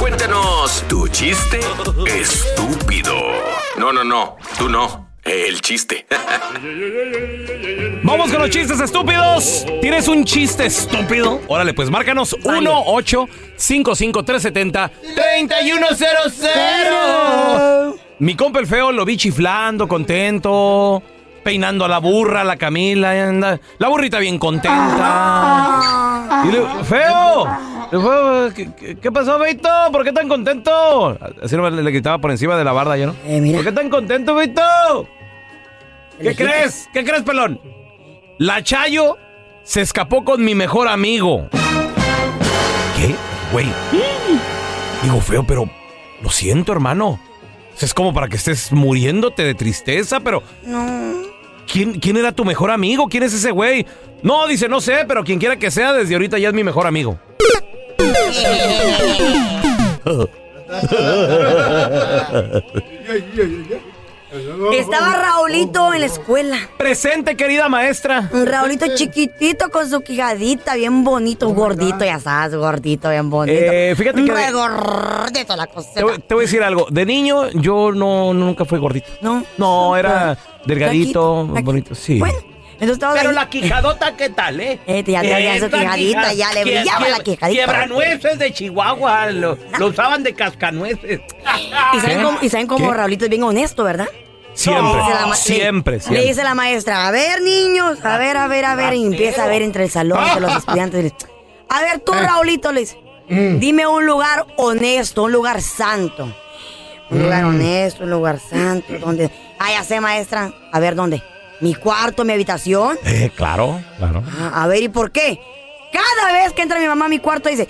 Cuéntanos tu chiste estúpido. No, no, no, tú no. El chiste. Vamos con los chistes estúpidos. ¿Tienes un chiste estúpido? Órale, pues márcanos 1 8 55 370 3100 Mi compa el feo lo vi chiflando, contento, peinando a la burra, la Camila, la burrita bien contenta. Y le feo, ¿qué, pasó, Beito? ¿Por qué tan contento? Así no le, le gritaba por encima de la barda, ¿yo no? Eh, mira. ¿Por qué tan contento, Beito? ¿Qué crees? ¿Qué crees, pelón? La Chayo se escapó con mi mejor amigo. ¿Qué? Güey. Digo feo, pero lo siento, hermano. Es como para que estés muriéndote de tristeza, pero No. ¿quién, quién era tu mejor amigo? ¿Quién es ese güey? No, dice, no sé, pero quien quiera que sea, desde ahorita ya es mi mejor amigo. Estaba Raulito en la escuela. Presente, querida maestra. Un Raulito chiquitito con su quijadita, bien bonito, gordito, ya sabes, gordito, bien bonito. Eh, fíjate que de- Re gordito la cosa. Te, voy- te voy a decir algo. De niño, yo no nunca fui gordito. No. No, era delgadito, Flaquito, bonito. Sí. Bueno, entonces Pero ahí. la quijadota, ¿qué tal, eh? Eh, ya traía su quijadita, ya le quie- brillaba quie- la quijadita. Quiebranueces de Chihuahua, lo, lo usaban de cascanueces. ¿Y saben cómo, y saben cómo ¿Qué? Raulito es bien honesto, ¿verdad? Siempre, siempre, le- siempre. Le dice la maestra, a ver, niños, a ver, a ver, a ver, y empieza a ver entre el salón, entre los estudiantes. dice, A ver, tú, Raulito, le dice, Mm. dime un lugar honesto, un lugar santo. Un lugar Mm. honesto, un lugar santo, donde... Ah, ya sé, maestra. A ver, ¿dónde? ¿Mi cuarto, mi habitación? Eh, claro, claro. Ah, a ver, ¿y por qué? Cada vez que entra mi mamá a mi cuarto dice,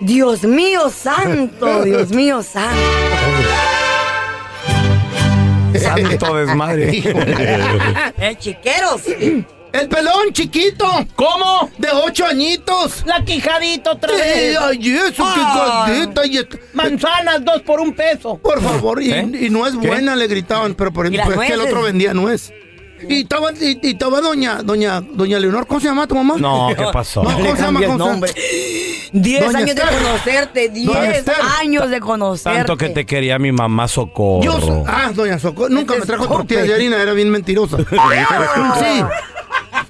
Dios mío santo, Dios mío santo. Santo desmadre. ¡Eh, chiqueros! El pelón chiquito, ¿Cómo? de ocho añitos. La quijadita otra Eh, ay, eso, y et- Manzanas, dos por un peso. Por favor, y, ¿Eh? y no es ¿Qué? buena, le gritaban, pero por ¿Y las ejemplo, es que el otro vendía nuez. Y estaba, y, y estaba doña, doña, doña Leonor, ¿cómo se llama tu mamá? No, ¿qué pasó? No, ¿cómo se llama? ¿Cómo se llama? Diez Doña años de conocerte, Doña diez Esther. años de conocerte. Tanto que te quería mi mamá socorro. Yo, so- ah, doña Socorro, nunca me trajo tortillas de harina, era bien mentirosa. sí,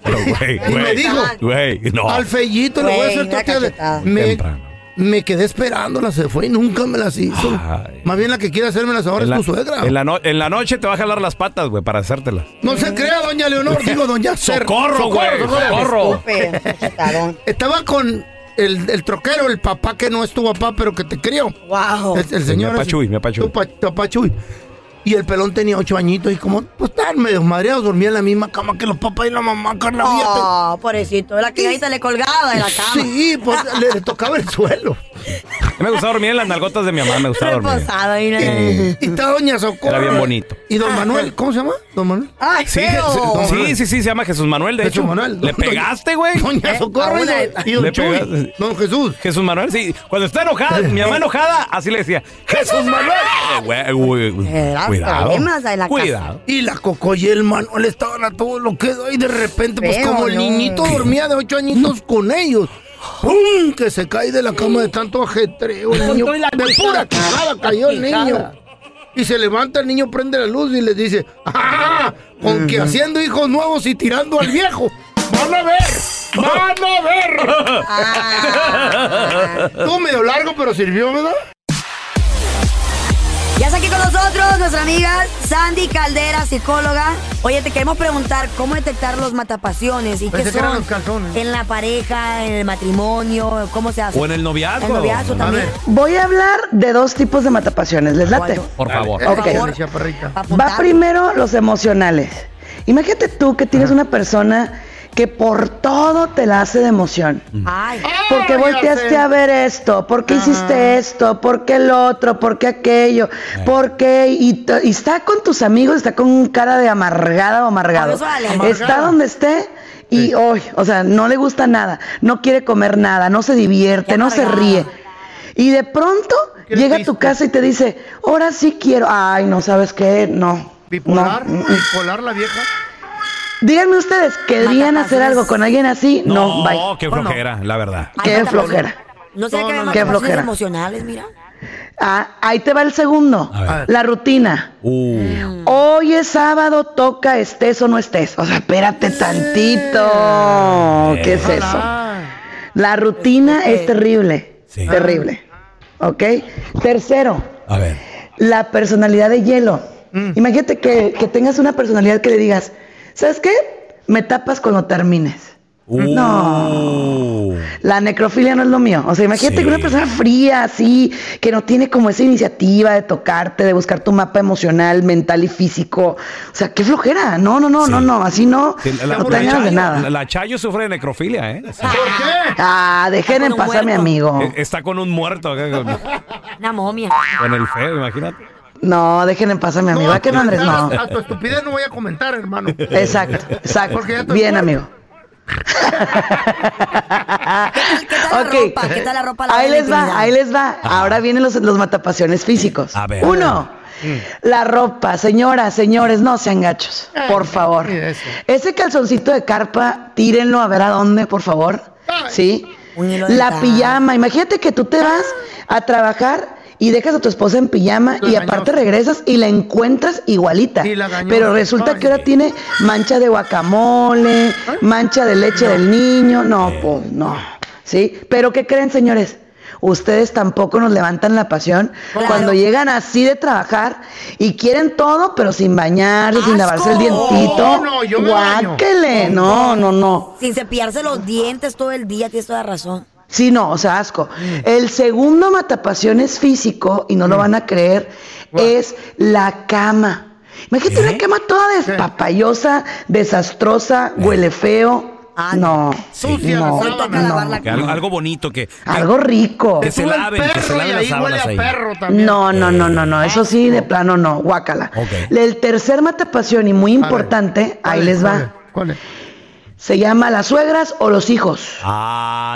Pero, güey, y me güey, dijo, güey, no. al fellito le voy a Güey, hacer una tortillas de... cachetada. Me, Temprano. Me quedé esperándola, se fue y nunca me las hizo. Ay. Más bien la que quiere hacérmelas ahora En es la, tu suegra. en la no- en la noche te va a jalar las patas, güey, para hacértelas. No se crea, doña Leonor, digo doña Cer. ¡Socorro, güey! ¡Socorro! Cachetadón. Estaba con el, el troquero, el papá que no es tu papá, pero que te crió. Wow. El, el señor. mi papá ese. Chuy, mi papá Chuy. Tu pa- tu papá Chuy. Y el pelón tenía ocho añitos y como, pues estaban medio madreados, dormía en la misma cama que los papás y la mamá, Carla. Oh, pobrecito. La quijadita le colgaba de la cama. Sí, pues le, le tocaba el suelo. Me gustaba dormir en las nalgotas de mi mamá, me gustaba dormir. Reposado. Y, y está Doña Socorro. Era bien bonito. ¿Y Don Manuel? ¿Cómo se llama? ¿Don Manuel? Ay, Sí, feo. sí, sí, sí, sí, se llama Jesús Manuel, de Jesús hecho. Manuel. ¿Le pegaste, güey? Doña Eh, Socorro y don, de- y don Le Chuy. pegaste. Don Jesús. Jesús Manuel, sí. Cuando está enojada, mi mamá enojada, así le decía, Jesús Manuel. Eh, güey, Cuidado. Cuidado. Y la Coco y el Manuel estaban a todo lo que y de repente, pues como el niñito dormía de ocho añitos con ellos. ¡Pum! Que se cae de la cama de tanto ajetreo. El niño, de pura quijada cayó el niño. Y se levanta el niño, prende la luz y les dice, ¡ah! Con que haciendo hijos nuevos y tirando al viejo. ¡Van a ver! ¡Van a ver! Ah. Estuvo medio largo, pero sirvió, ¿verdad? Ya está aquí con nosotros nuestra amiga Sandy Caldera, psicóloga. Oye, te queremos preguntar cómo detectar los matapasiones y qué Pensé que eran son los calzones. en la pareja, en el matrimonio, cómo se hace. O en el noviazgo. El noviazgo también. Voy a hablar de dos tipos de matapasiones. ¿Les late? Por favor. Ok. Pa' apuntar. Va primero los emocionales. Imagínate tú que tienes una persona que por todo te la hace de emoción. Ay, ¿Por qué volteaste a ver esto? ¿Por qué hiciste esto? ¿Por qué el otro? ¿Por qué aquello? ¿Por qué? Y, está con tus amigos, está con cara de amargada o amargado. Está donde esté y hoy, o sea, no le gusta nada, no quiere comer nada, no se divierte, no se ríe. Y de pronto llega a tu casa y te dice, ahora sí quiero. Ay, no sabes qué, no. ¿Bipolar? no. ¿Bipolar la vieja? Díganme ustedes, ¿querrían hacer algo con alguien así? No, bye. qué flojera, la verdad. Ay, Qué matapasiones. flojera. No sé No, qué no, no. Qué flojera. emocionales, mira. Ah, ahí te va el segundo. A ver. La rutina. Uh, Hoy es sábado, toca estés o no estés. O sea, espérate tantito. ¿Qué es eso? La rutina es terrible. Sí. Terrible. ¿Ok? Tercero, a ver. la personalidad de hielo. Imagínate que, que tengas una personalidad que le digas, ¿sabes qué? Me tapas cuando termines. No. La necrofilia no es lo mío. O sea, imagínate Sí. que una persona fría, así, que no tiene como esa iniciativa de tocarte, de buscar tu mapa emocional, mental y físico. O sea, qué flojera. No, no, no, Sí. no, no. Así no. La, no te ganas de nada. la- la Chayo sufre de necrofilia, ¿eh? Sí. ¿Por qué? Ah, dejen en paz a mi amigo. Eh, Está con un muerto acá, con, Una momia. con el feo, imagínate. No, dejen en paz a mi amigo. ¿A qué no, Andrés? No. A tu estupidez no voy a comentar, hermano. Exacto, exacto. Porque ya estoy Bien, muerto. amigo. ¿Qué tal la Ok. ropa? ¿Qué tal la ropa? la Ahí les va, ahí les va. Ahora vienen los, los matapasiones físicos. A ver. Uno, la ropa. Señoras, señores, no sean gachos. Por favor. Ese calzoncito de carpa, tírenlo a ver a dónde, por favor. ¿Sí? La pijama. Imagínate que tú te vas a trabajar y dejas a tu esposa en pijama La y aparte gañosa. regresas y la encuentras igualita. Sí, la gañosa. Pero resulta que ahora tiene mancha de guacamole, mancha de leche del niño. No, pues no. ¿Sí? Pero ¿qué creen, señores? Ustedes tampoco nos levantan la pasión Claro. cuando llegan así de trabajar y quieren todo, pero sin bañarse, sin lavarse el dientito. No, no, yo me baño. No, no, no. Sin cepillarse los dientes todo el día, tienes toda razón. Sí, no, o sea, asco. El segundo matapasiones físico, y no lo van a creer, es la cama. Imagínate una cama toda despapayosa, desastrosa, huele feo. Ah, no, Sucia la no, sábana. Lavar no. la Que algo, algo bonito que, Algo rico. Que se laven, que se laven y las ahí huele sábanas a ahí. perro también. No, no, no, no, no, eso sí, de plano no, guácala. El tercer matapasión y muy importante, ¿Cuál ahí es? les va, ¿Cuál es? Se llama las suegras o los hijos.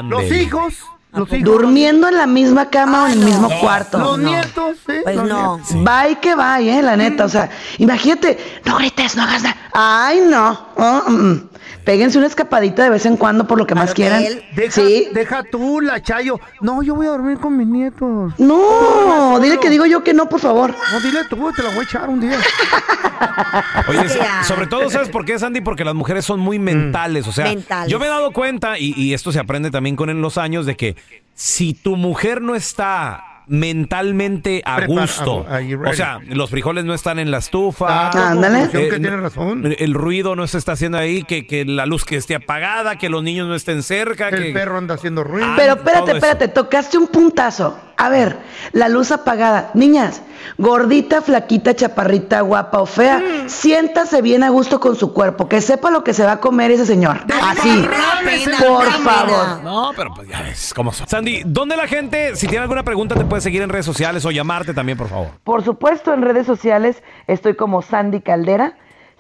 Los hijos. Los hijos. Durmiendo en la misma cama o en el no. mismo cuarto. Los No. nietos, sí. Pues los no. nietos. Bye que bye, eh, la neta. O sea, imagínate, no grites, no hagas nada. Ay, no. Oh, mm, mm. Péguense una escapadita de vez en cuando por lo que más quieran. hotel. Deja, Sí. deja tú la chayo. No, yo voy a dormir con mis nietos. No, dile que digo yo que no, por favor. No, dile tú, te la voy a echar un día. Oye, sobre todo, ¿sabes por qué, Sandy? Porque las mujeres son muy mentales. O sea, Mentales. yo me he dado cuenta, y, y esto se aprende también con en los años, de que si tu mujer no está mentalmente a gusto. you O sea, los frijoles no están en la estufa. Ah, Ándale. conclusión que Eh, tiene razón. El ruido no se está haciendo ahí, que, que la luz que esté apagada, que los niños no estén cerca. El que... perro anda haciendo ruido. Ah, Pero espérate, espérate, tocaste un puntazo. A ver, la luz apagada. Niñas, gordita, flaquita, chaparrita, guapa o fea, Mm. siéntase bien a gusto con su cuerpo, que sepa lo que se va a comer ese señor. Así, pena, por favor. No, pero pues ya ves cómo son. Sandy, ¿dónde la gente, si tiene alguna pregunta, te puede seguir en redes sociales o llamarte también, por favor? Por supuesto, en redes sociales estoy como Sandy Caldera,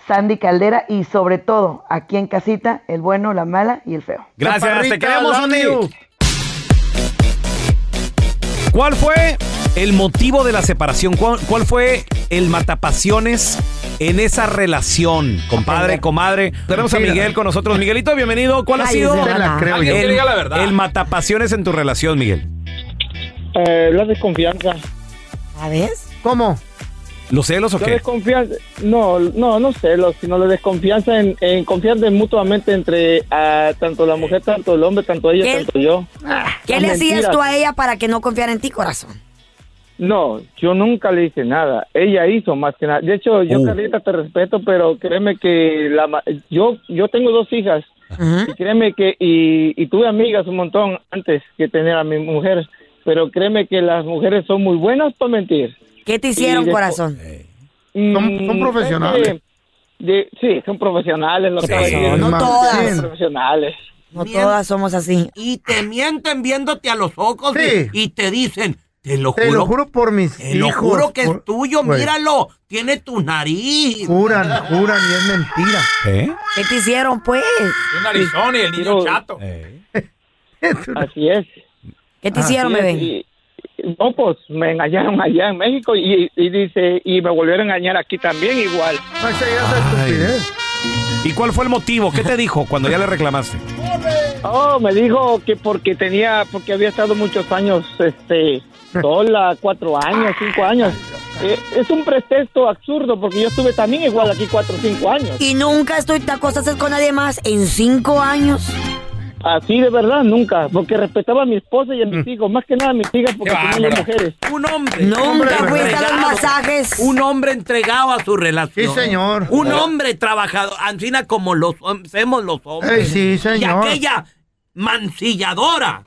Sandy Caldera y sobre todo aquí en casita, el bueno, la mala y el feo. Gracias, te queremos, Sandy. you. ¿Cuál fue el motivo de la separación? ¿Cuál, cuál fue el matapasiones en esa relación? Compadre, comadre. Tenemos a. Miguel con nosotros. Miguelito, bienvenido. ¿Cuál ha sido Te la creo yo. el, el matapasiones en tu relación, Miguel? Eh, la desconfianza. ¿Sabes? ¿Cómo? ¿Los celos o La qué? desconfianza, no, no, no celos, sino la desconfianza en, en confiar de mutuamente entre ah, tanto la mujer, tanto el hombre, tanto ella, ¿Qué? tanto yo. ¿Qué Son le hacías tú a ella para que no confiara en ti, corazón? No, yo nunca le hice nada. Ella hizo más que nada. De hecho, yo. Carlita, te respeto, pero créeme que la, ma- yo, yo tengo dos hijas. Y créeme que, y, y tuve amigas un montón antes que tener a mi mujer. Pero créeme que las mujeres son muy buenas para mentir. ¿Qué te hicieron, después- corazón? Son- son Mm, profesionales. es que de- sí, son profesionales. Lo Sí, de decir. no ma- todas. sí. profesionales. No todas somos así. y te mienten viéndote a los ojos Sí. y, y te dicen, te lo Te juro, lo juro por mis te lo hijos. juro que por- es tuyo, Güey, míralo, tiene tu nariz. Juran, juran y es mentira. ¿Eh? ¿Qué te hicieron, pues? Un narizón y el niño chato. Así es. ¿Qué te hicieron, y- y- no, pues me engañaron allá en México y, y dice, y me volvieron a engañar aquí también igual. ¿Y cuál fue el motivo? ¿Qué te dijo cuando ya le reclamaste? Oh, me dijo que porque tenía, porque había estado muchos años, este, sola, cuatro años, cinco años. Eh, es un pretexto absurdo porque yo estuve también igual aquí cuatro o cinco años. Y nunca estoy te acostaste con nadie más en cinco años. Así de verdad, nunca, porque respetaba a mi esposa y a mis hijos, más que nada a mis hijas porque tenían las mujeres. Un hombre. Nunca Hombre, fuiste a los masajes. Un hombre entregado a su relación. Sí, señor. Un hombre trabajador, Ancina como los hacemos los hombres. Sí, señor. Y aquella mancilladora.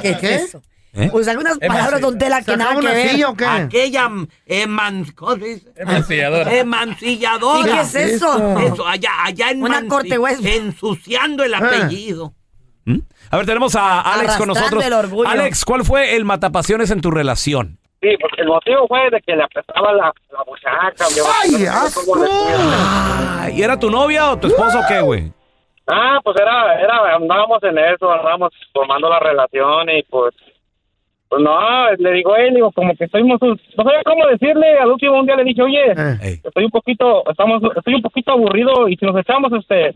¿Qué, ¿Qué? es eso? ¿Eh? Usar unas palabras don Tela que nada ¿Sacaba que ver. o qué? Aquella mm, eman, ¿cómo se dice? Emancilladora. ¿Y qué es eso? Eso, allá, allá en Una corte hueso. Ensuciando el Ah. apellido. ¿Mm? A ver, tenemos a Alex con nosotros. el orgullo. Alex, ¿cuál fue el matapasiones en tu relación? Sí, porque el motivo fue de que le apretaba la, la buchaca. ¡Ay, asco! Ah, ¿Y era tu novia o tu esposo o qué, güey? Ah, pues era, era, andábamos en eso, andábamos formando la relación y pues, pues no, le digo a él, digo, como que estuvimos, un- no sabía cómo decirle, al último un día le dije, oye, Eh. Ey. estoy un poquito, estamos, estoy un poquito aburrido y si nos echamos este,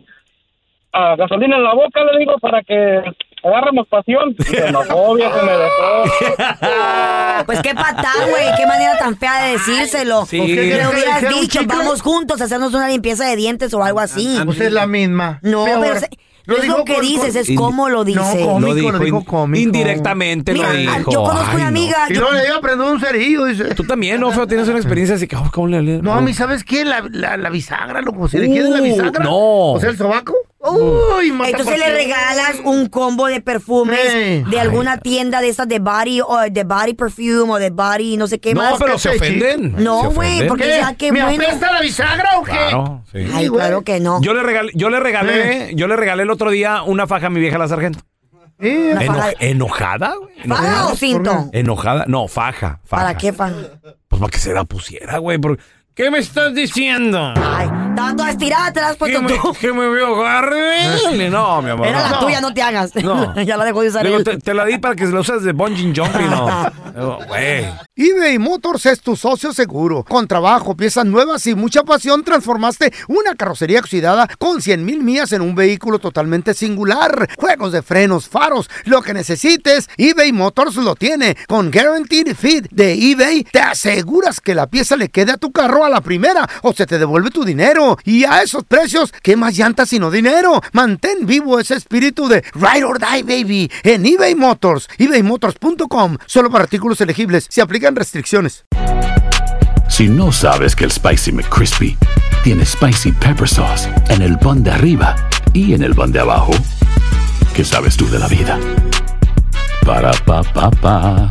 a gasolina en la boca, le digo, para que agarremos pasión, se enojó, viejo, se me dejó. Pues qué patá, güey. Qué manera tan fea de decírselo. Sí. ¿Por qué Le hubieras dicho, chicle? vamos juntos a hacernos una limpieza de dientes o algo así. Pues es la misma. No, Peor. pero se- no es lo que con- dices, es cómo lo dice. No, cómico, lo dijo cómico. indirectamente Mira, lo dijo. yo conozco Ay, una no. amiga. Y yo- luego le iba a prender un cerillo, dice. Tú también, ¿no, Feo? Tienes una experiencia así que, oh, ¿cómo le No, oh. a mí, ¿sabes qué? La, la, la bisagra, loco. Si le quieres la Uh, bisagra. no. O sea, el sobaco. Uy, mata Entonces le regalas un combo de perfumes de alguna tienda de esas de body o de body perfume o de body no sé qué No, más. pero se ofenden. No, güey, porque- ¿Qué? Ya, qué ¿Me bueno. la bisagra o qué? Claro, sí. Ay, claro que no. Yo le regalé, yo le regalé, yo le regalé el otro día una faja a mi vieja la sargento. Eh, Eno- faja- ¿Enojada? güey? ¿Faja ¿Enojada? o cinto? Enojada. No, faja, faja. ¿Para qué, fan? Pues para que se la pusiera, güey. porque- ¿Qué me estás diciendo? Ay, estaba toda estirada, te la has ¿Que puesto me, tú. que me veo agarre? No, mi amor. Era no. la tuya, no te hagas. No. ya la dejó de usar Digo, él. te, te la di para que la uses de bungee jumping, no. Digo, Güey. eBay Motors es tu socio seguro. Con trabajo, piezas nuevas y mucha pasión, transformaste una carrocería oxidada con 100 mil millas en un vehículo totalmente singular. Juegos de frenos, faros, lo que necesites, eBay Motors lo tiene. Con Guaranteed Fit de eBay, te aseguras que la pieza le quede a tu carro a la primera o se te devuelve tu dinero. Y a esos precios, ¿qué más llantas sino dinero? Mantén vivo ese espíritu de Ride or Die, baby, en eBay Motors. ebaymotors.com. Solo para artículos elegibles. Se aplican restricciones. Si no sabes que el Spicy McCrispy tiene Spicy Pepper Sauce en el pan de arriba y en el pan de abajo, ¿qué sabes tú de la vida? Para, pa, pa, pa.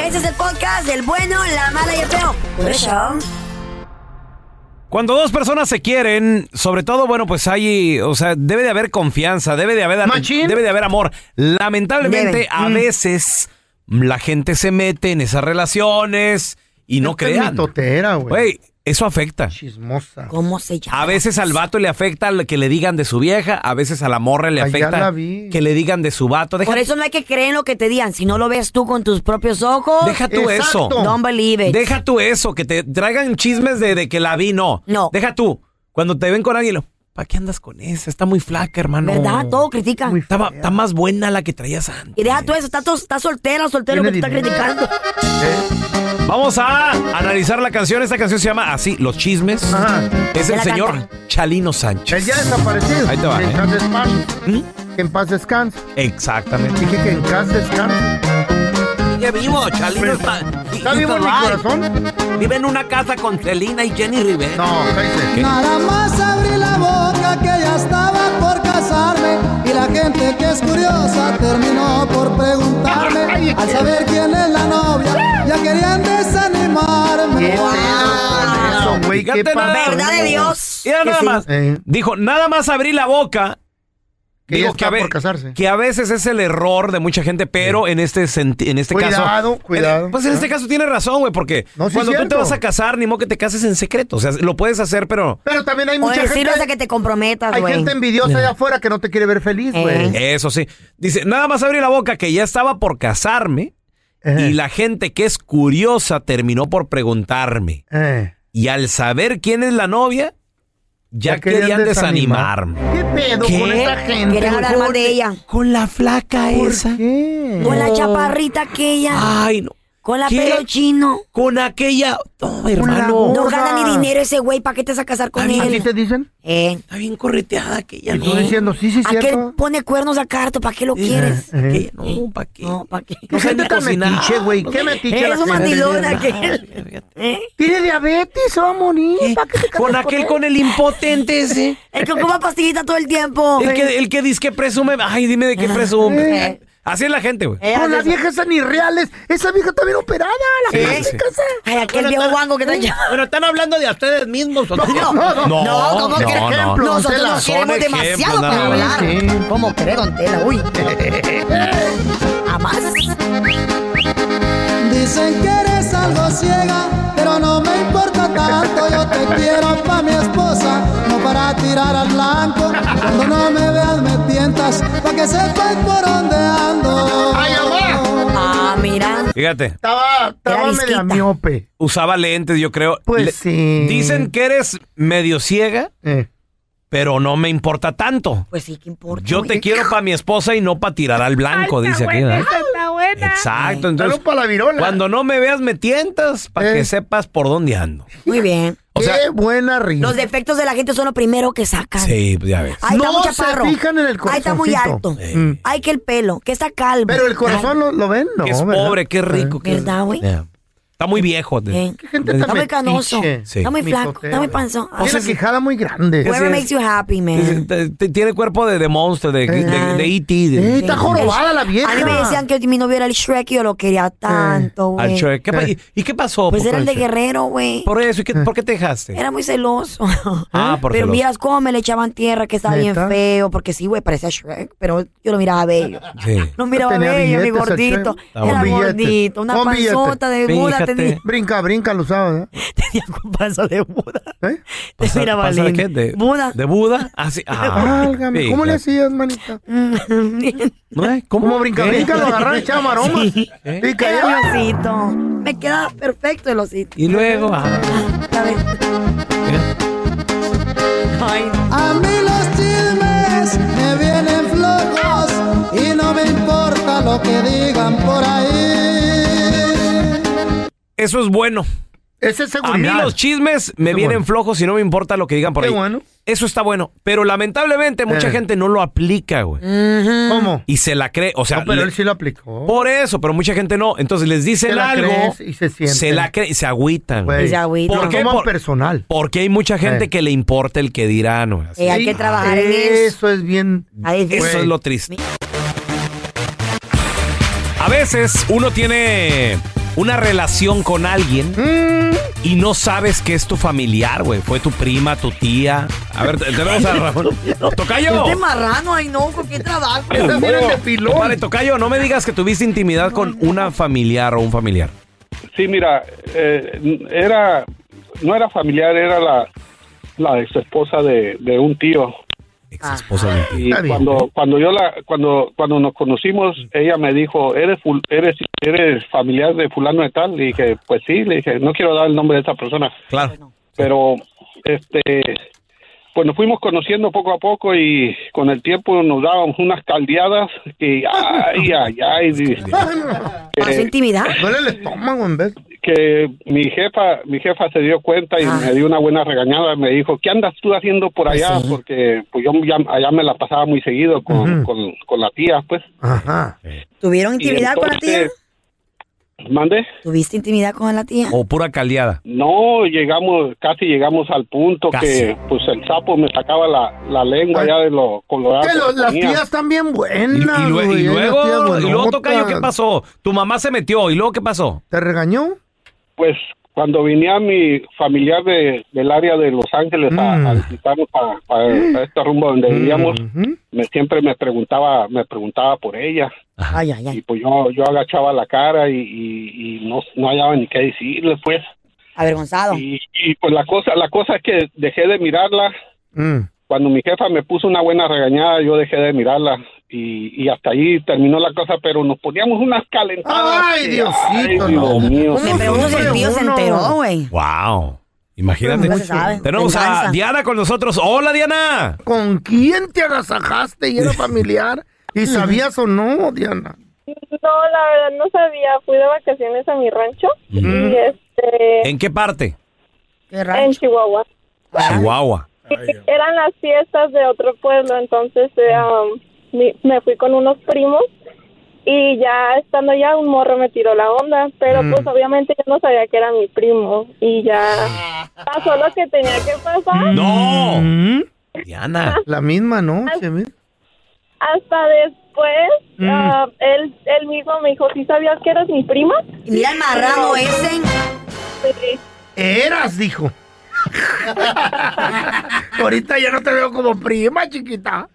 Este es el podcast del bueno, la mala y el feo. Por eso. Cuando dos personas se quieren, sobre todo, bueno, pues hay, o sea, debe de haber confianza, debe de haber, Machín. debe de haber amor. Lamentablemente, Debe. a Mm. veces la gente se mete en esas relaciones y no Esta es crean. mitotera, güey. Güey, eso afecta. Chismosa. ¿Cómo se llama? A veces al vato le afecta el que le digan de su vieja, a veces a la morra le Ay, ya afecta la vi. que le digan de su vato. Deja, Por eso no hay que creer en lo que te digan. Si no lo ves tú con tus propios ojos, deja tú eso. Don't believe it. Deja tú eso, que te traigan chismes de, de que la vi, no. No. Deja tú. Cuando te ven con alguien, lo, ¿para qué andas con esa? Está muy flaca, hermano. ¿Verdad? Todo critican. Muy Está, está más buena la que traías antes. Y deja tú eso, está, to- está soltera, soltero que te está criticando. Vamos a analizar la canción. Esta canción se llama así, Los Chismes. Ajá. Es ¿Quién el señor canta? Chalino Sánchez. El ya desaparecido. Ahí te va, En ¿eh? paz descanse. ¿Mm? En paz descanse. Exactamente. Dije que en paz descanse. Sigue vivo, Chalino está. ¿Está vivo en mi corazón? Vive en una casa con Celina y Jenny Rivera. No, cállese. Nada más abrí la boca que ya estaba por casarme y la gente que es curiosa terminó por preguntarme al saber quién es la novia ya querían desanimarme. ¿Qué pedo con eso, güey? ¿Qué Fíjate nada. pasó? Verdad de Dios. Mira nada sí. más. Eh, Dijo, nada más abrí la boca. Que Digo está a ve- por casarse. que a veces es el error de mucha gente, pero en este senti- en este caso. Cuidado, cuidado. Eh, Pues en este caso tiene razón, güey, porque No, sí, cuando tú te vas a casar, ni modo que te cases en secreto. O sea, lo puedes hacer, pero. Pero también hay O mucha hasta gente... que te comprometas, Hay gente envidiosa allá afuera que no te quiere ver feliz, güey. Eh. Eso sí. Dice, nada más abrí la boca que ya estaba por casarme Eh, y la gente que es curiosa terminó por preguntarme. eh. Y al saber quién es la novia, ya, Ya querían querían desanimar. desanimarme. ¿Qué pedo ¿Qué? con esa gente? Querían hablar mal de ella. Con la flaca ¿Por esa. qué? Con la chaparrita aquella. Ay, no. Con la ¿qué? pelo chino. Con aquella. No, la hermano. No gana ni dinero ese güey. ¿Para qué te vas a casar con ¿Así él? te dicen? Eh. Está bien correteada aquella. Y tú diciendo, sí, sí, Aquel cierto. pone cuernos a carto. ¿Para qué lo quieres? Eh, ¿Qué? No, ¿para qué? No, ¿para qué? ¿Qué gente tan metiche, güey? ¿Qué metiche la Es un mandilón aquel. ¿Eh? Tiene diabetes, va a morir. ¿Para qué te casas Con aquel, con el impotente ese. El que ocupa pastillita todo el tiempo. El que, el que dice que presume. Ay, dime de qué presume. Así es la gente, güey. Eh, Con la así- vieja esa ni reales. Esa vieja está bien operada. La Sí, que sí. Ay, aquel viejo guango que está allá. Pero están hablando de ustedes mismos. ¿o No, no? no, No, no, ¿cómo no, crees? no. Ejemplo, don Nosotros Tela. nos queremos demasiado para hablar. Sí. ¿Cómo crees, don Tela? Uy. Jamás. Dicen que eres algo ciega, pero no me importa tanto. Yo te quiero pa' mi esposa, no para tirar al blanco. Cuando no me veas me tientas, pa' que sepas por dónde ando. Ay, mamá. Ah, mira. Fíjate, Estaba, estaba media miope. usaba lentes, yo creo. Pues Le- sí. Dicen que eres medio ciega, Eh. pero no me importa tanto. Pues sí, ¿qué importa? Yo güey? te quiero para mi esposa y no para tirar al blanco, dice aquí. ¿Verdad? Exacto, entonces Salud para la virola. cuando no me veas me tientas para Eh. que sepas por dónde ando. Muy bien. O Qué sea, buena risa. Los defectos de la gente son lo primero que sacan. sí, pues ya ves. Está No muy se fijan en el Ay, está muy alto. Sí. Mm. Ay, que el pelo, que está calvo. Pero el corazón lo, lo ven, ¿no? que es ¿verdad? pobre, qué rico. ¿Verdad, güey? Ya. Está muy viejo. Eh, Qué gente Está muy canoso. Sí. Está muy flaco. Mitotero. Está muy panzón. Tiene quijada muy grande. Whatever es. makes you happy, man. Tiene cuerpo de, de monstruo, de, de, de, de E.T. de- Eh, está jorobada la vieja. A mí me decían que mi novio era el Shrek y yo lo quería tanto, al güey. Shrek. ¿Qué pa- y, qué pasó? Pues por era el de Shrek? guerrero, güey. Por eso, ¿y qué- por qué te dejaste? Era muy celoso. Ah, por Pero celoso. miras cómo me le echaban tierra, que estaba bien feo, porque sí, güey, parecía Shrek, pero yo lo miraba bello. Sí. Lo miraba bello, mi gordito. Shrek. Era gordito, una panzota de Fíjate Brinca, brinca, lo sabes. ¿eh? Tenía un paso de Buda. ¿Eh? De mira, ¿Pasa de qué? ¿De Buda. ¿De Buda? Ah, sí. Ah, Válgame, sí, ¿Cómo le hacías, manita? ¿No es? ¿Cómo? ¿Cómo brinca, ¿Qué? brinca? Lo agarraba y echaba maroma. Sí. Y caía. El osito. Me queda perfecto el osito. Y luego, ah, A ver. Ay, no. A mí los chismes me vienen flojos y no me importa lo que digan por ahí. Eso es bueno. Ese es A mí seguridad. los chismes me Qué vienen bueno. flojos y no me importa lo que digan por Qué ahí. bueno. Eso está bueno. Pero lamentablemente mucha Eh. gente no lo aplica, güey. ¿Cómo? Y se la cree. O sea, No, pero le- él sí lo aplicó. por eso, pero mucha gente no. Entonces les dicen Se la algo. crees y se sienten. la creen y se agüitan. güey. Y se agüita. ¿Por lo qué? toman Por- personal. Porque hay mucha gente Eh. que le importa el que dirán, güey. Así. Eh, hay que trabajar en eso. Eso es bien. Eso es lo triste. A veces uno tiene una relación con alguien Mm. y no sabes que es tu familiar, güey. Fue tu prima, tu tía. A ver, te- tenemos a Ramón. ¡Tocayo! Este marrano, ay no, ¿con qué trabajo? Vale, Tocayo, no me digas que tuviste intimidad con una familiar o un familiar. Sí, mira, eh, era, no era familiar, era la, la ex esposa de, de un tío. Ex esposa de un tío. Y Está bien. cuando, cuando yo la, cuando, cuando nos conocimos, ella me dijo, ¿eres, ful- eres, eres familiar de fulano de tal? Le dije, pues sí, le dije, no quiero dar el nombre de esa persona. Claro. pero este pues nos fuimos conociendo poco a poco y con el tiempo nos dábamos unas caldeadas y ay ay ay ¿Pasó que, intimidad? Duele el estómago en vez. Que mi jefa mi jefa se dio cuenta y Ah. me dio una buena regañada me dijo qué andas tú haciendo por Pues allá sí. porque pues yo ya, allá me la pasaba muy seguido con, con, con la tía pues Ajá. ¿Tuvieron Y intimidad con la tía? mande ¿Tuviste intimidad con la tía? O pura caldeada. No, llegamos, casi llegamos al punto Casi. que pues el sapo me sacaba la, la lengua Ay. ya de lo colorado. Que que lo- las tenía. tías están bien Y, y buenas. y luego, y luego, buenotas. Tocayo, ¿qué pasó? Tu mamá se metió. ¿Y luego qué pasó? ¿Te regañó? Pues cuando venía mi familiar de, del área de Los Ángeles a, Mm. a visitarnos a, a- a este rumbo donde vivíamos, Ujú. me, siempre me preguntaba, me preguntaba por ella. Ay, ay, Y ay. pues yo, yo agachaba la cara y, y- y no, no hallaba ni qué decirle pues. Avergonzado. Y, y pues la cosa, la cosa es que dejé de mirarla Mm. cuando mi jefa me puso una buena regañada, yo dejé de mirarla y, y hasta ahí terminó la cosa, pero nos poníamos unas calentadas. Ay, Diosito, ay, no. Dios mío. Me pregunto si el tío se enteró, güey. Wow. Imagínate. Sabe. Tenemos a. Diana con nosotros. Hola, Diana. ¿Con quién te agasajaste y era familiar? ¿Y sabías o no, Diana? No, la verdad no sabía. Fui de vacaciones a mi rancho y este ¿En qué parte? Qué en. Chihuahua. Chihuahua. Eran las fiestas de otro pueblo, entonces eh, um, me fui con unos primos y ya estando allá un morro me tiró la onda, pero pues obviamente yo no sabía que era mi primo y ya pasó lo que tenía que pasar. No. Mm. Diana. La misma noche, mira. Hasta después ah, él, él mismo me dijo, ¿sí sabías que eras mi prima? Y mira el marrano ese. Sí. Eras, dijo. Ahorita ya no te veo como prima, chiquita.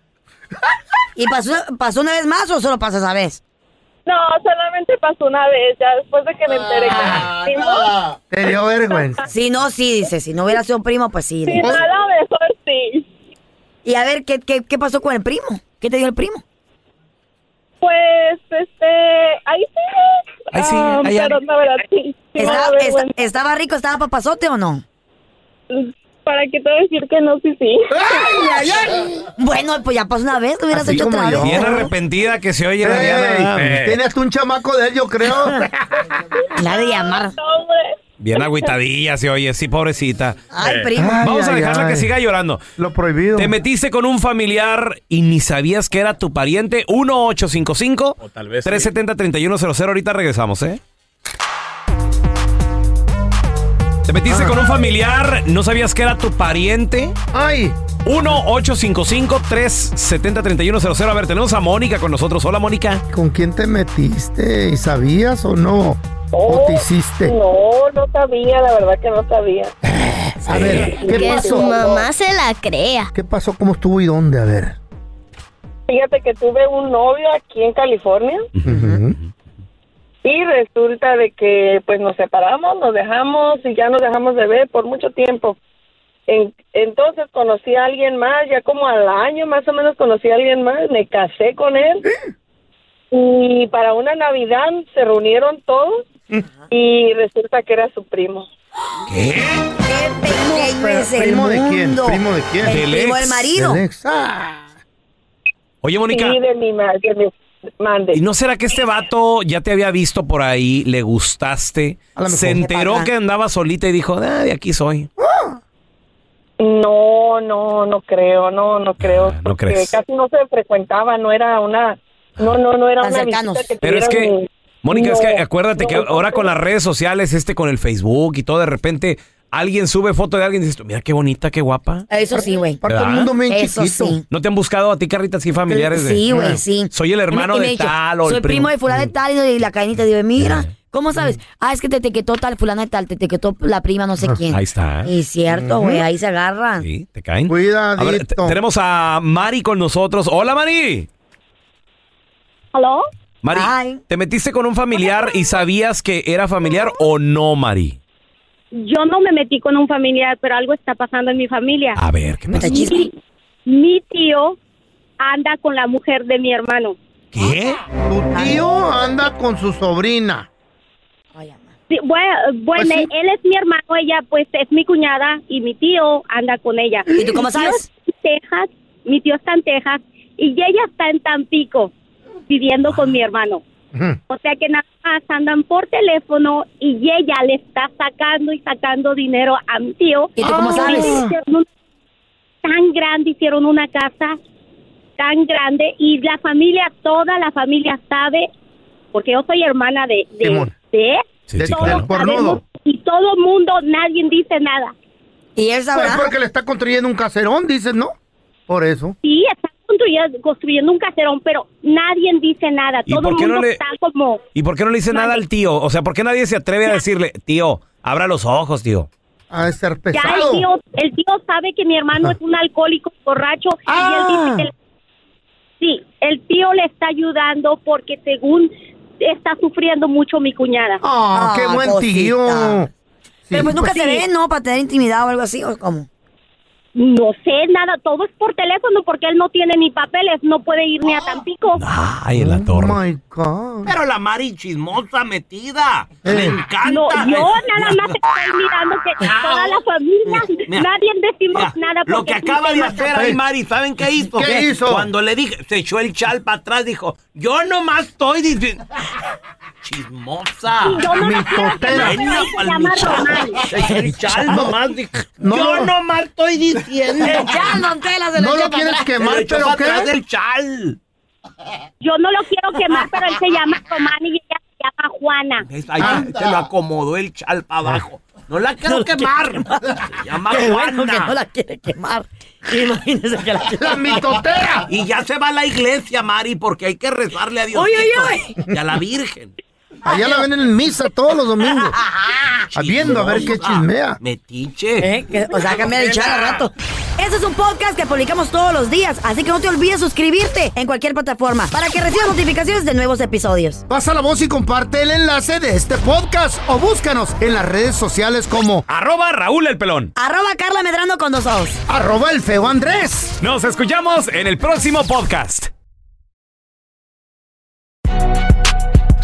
¿Y pasó, pasó una vez más o solo pasa esa vez? No, solamente pasó una vez, ya después de que me enteré que era mi primo. Te dio vergüenza. Si no, sí, dice. Si no hubiera sido primo, pues sí. Sí, no, a lo mejor sí. Y a ver, ¿qué, qué, qué pasó con el primo? ¿Qué te dio el primo? Pues, este, ahí sigue. Ahí sigue, Ah, ahí pero anda. la verdad, sí. sí ¿Estaba. ¿Estaba rico? ¿Estaba papazote o no? ¿Para qué te voy a decir que no? Sí, sí. Bueno, pues ya pasó una vez, lo hubieras Así hecho como otra yo. vez. Bien arrepentida que se oye la Diana. Eh, Tienes tú un chamaco de él, yo creo. La de llamar. Bien agüitadilla se oye, sí, pobrecita. Ay, primo. Ay, Vamos a ay, dejarla ay. que siga llorando. Lo prohibido. Te metiste con un familiar y ni sabías que era tu pariente. 1855 tal vez sí. 370 3100 Ahorita regresamos, ¿eh? Te metiste con un familiar, no sabías que era tu pariente. Ay, 1-855-370-3100. A ver, tenemos a Mónica con nosotros. Hola, Mónica. ¿con quién te metiste? ¿Y sabías o no? ¿O te hiciste? No, no sabía, la verdad que no sabía. A ver, ¿qué Que su pasó? mamá se la crea. ¿Qué pasó? ¿Cómo estuvo y dónde? A ver. Fíjate que tuve un novio aquí en California Ujú. Y resulta de que pues nos separamos, nos dejamos y ya nos dejamos de ver por mucho tiempo. En- entonces conocí a alguien más, ya como al año más o menos conocí a alguien más, me casé con él y para una Navidad se reunieron todos y resulta que era su primo. ¿Qué? Pequeño es el ¿Primo de quién? ¿Primo de quién? El Del primo ex. del marido. Del ex. Ah. Oye, Mónica, Sí, de mi, ma- de mi- mande. ¿y no será que este vato ya te había visto por ahí, le gustaste, se enteró que andaba solita y dijo, ah, de aquí soy? No, no, no creo, no, no creo. Ah, ¿no porque crees? Casi no se frecuentaba, no era una, no, no, no era Tan una cercanos. visita que Pero es que, ni- Mónica, es que acuérdate que ahora no, con las redes sociales, este con el Facebook y todo, de repente alguien sube foto de alguien y dices, mira qué bonita, qué guapa. Eso sí, güey. Parte del ¿Verdad? mundo bien Eso chiquito. sí. ¿No te han buscado a ti, Carrita, así familiares de... Sí, güey, sí. Soy el hermano Y me- y me de tal o Soy el primo de fulana de tal y la cadenita dice, mira. ¿cómo sabes? Ah, es que te etiquetó tal fulana de tal, te etiquetó la prima no sé quién. Ahí está. Y cierto, güey, ahí se agarran. Sí, ¿te caen? Cuidadito. A ver, te- tenemos a Mari con nosotros. Hola, Mari. ¿Aló? Mari. ¿te metiste con un familiar y sabías que era familiar o no, Mari? Yo no me metí con un familiar, pero algo está pasando en mi familia. A ver, ¿qué pasa? Mi, mi tío anda con la mujer de mi hermano. ¿Qué? Tu tío anda con su sobrina. Sí, bueno, bueno Pues sí. él es mi hermano, ella pues es mi cuñada y mi tío anda con ella. ¿Y tú cómo Mi tío sabes? está en Texas, mi tío está en Texas y ella está en Tampico viviendo con mi hermano. O sea que nada más andan por teléfono y ella le está sacando y sacando dinero a mi tío. ¿Y tú cómo sabes? Hicieron un- Tan grande, hicieron una casa tan grande y la familia, toda la familia sabe, porque yo soy hermana de, de, Simón. de Sí, sí, claro. sabemos, y todo el mundo, nadie dice nada. Y él Pues sabrá. porque le está construyendo un caserón, dices, ¿no? Por eso. Sí, está construyendo, construyendo un caserón, pero nadie dice nada. ¿Y Todo por el qué no mundo le- está como... ¿Y por qué no le dice nada al tío? O sea, ¿por qué nadie se atreve a decirle, tío, abra los ojos, tío? De ser Ya el pesado. tío, el tío sabe que mi hermano es un alcohólico borracho Ah. y él dice que sí, el tío le está ayudando porque según está sufriendo mucho mi cuñada. Ah, qué Ah, buen cosita. tío. Sí. Pero pues nunca pues se sí. ven, ¿no? Para tener intimidad o algo así, ¿o cómo? No sé nada, todo es por teléfono porque él no tiene ni papeles, no puede ir ni a Tampico. Ay, en la Oh torre. my God. Pero la Mari chismosa metida. Eh. Le encanta. No, yo nada más estoy mirando que toda la familia, Mira, nadie decimos Mira, nada. Lo que acaba de hacer ahí, Mari, ¿saben qué hizo? ¿Qué hizo? Cuando le dije, se echó el chal para atrás, dijo, yo nomás estoy diciendo... Chismosa. Yo no Mi totera. nomás, dijo, No. yo nomás estoy diciendo. Ya, don Tela, se lo No lo quieres atrás. Quemar, pero ¿qué? del chal. Yo no lo quiero quemar, pero él se llama Román y ella se llama Juana. Ahí se lo acomodó el chal para abajo. No la quiero quemar. Se llama Qué bueno que Juana. no la quiere quemar. Imagínese que la La mitotera. Y ya se va a la iglesia, Mari, porque hay que rezarle a Dios. Y a la Virgen. Allá la ven en misa todos los domingos. Ah, Viendo a ver qué chismea. Metiche. ¿Eh? Que- O sea, cambia de al rato. Este es un podcast que publicamos todos los días, así que no te olvides suscribirte en cualquier plataforma para que recibas notificaciones de nuevos episodios. Pasa la voz y comparte el enlace de este podcast o búscanos en las redes sociales como Arroba Raúl el pelón. Arroba Carla Medrano con dos ojos. arroba el feo Andrés. Nos escuchamos en el próximo podcast.